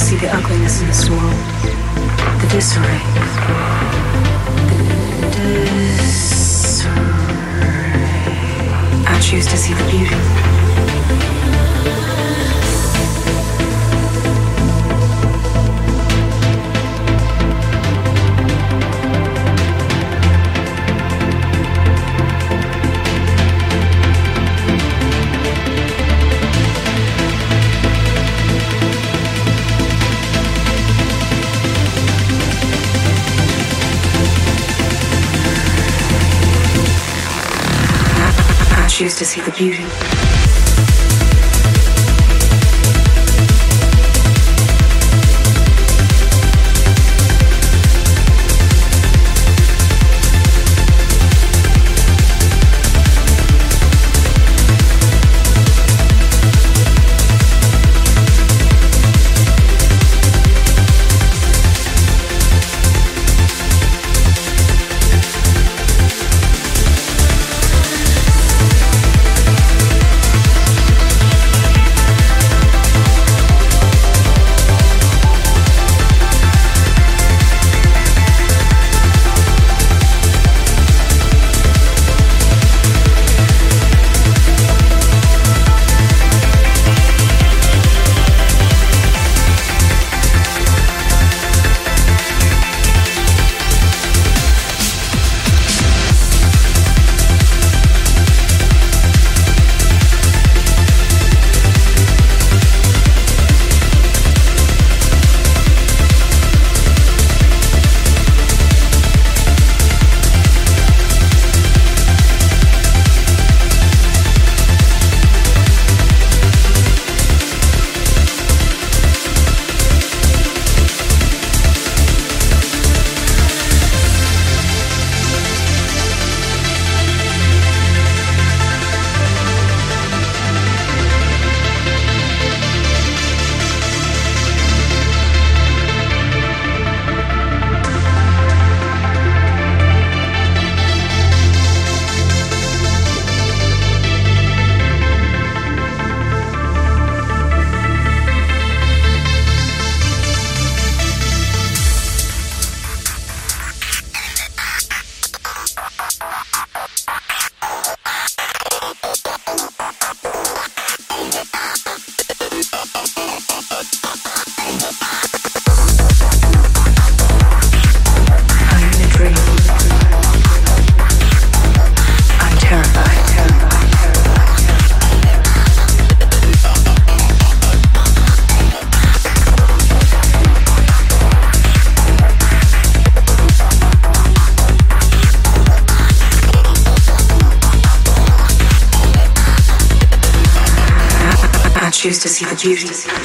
see the ugliness in this world, the disarray. The disarray. I choose to see the beauty. Choose to see the beauty. I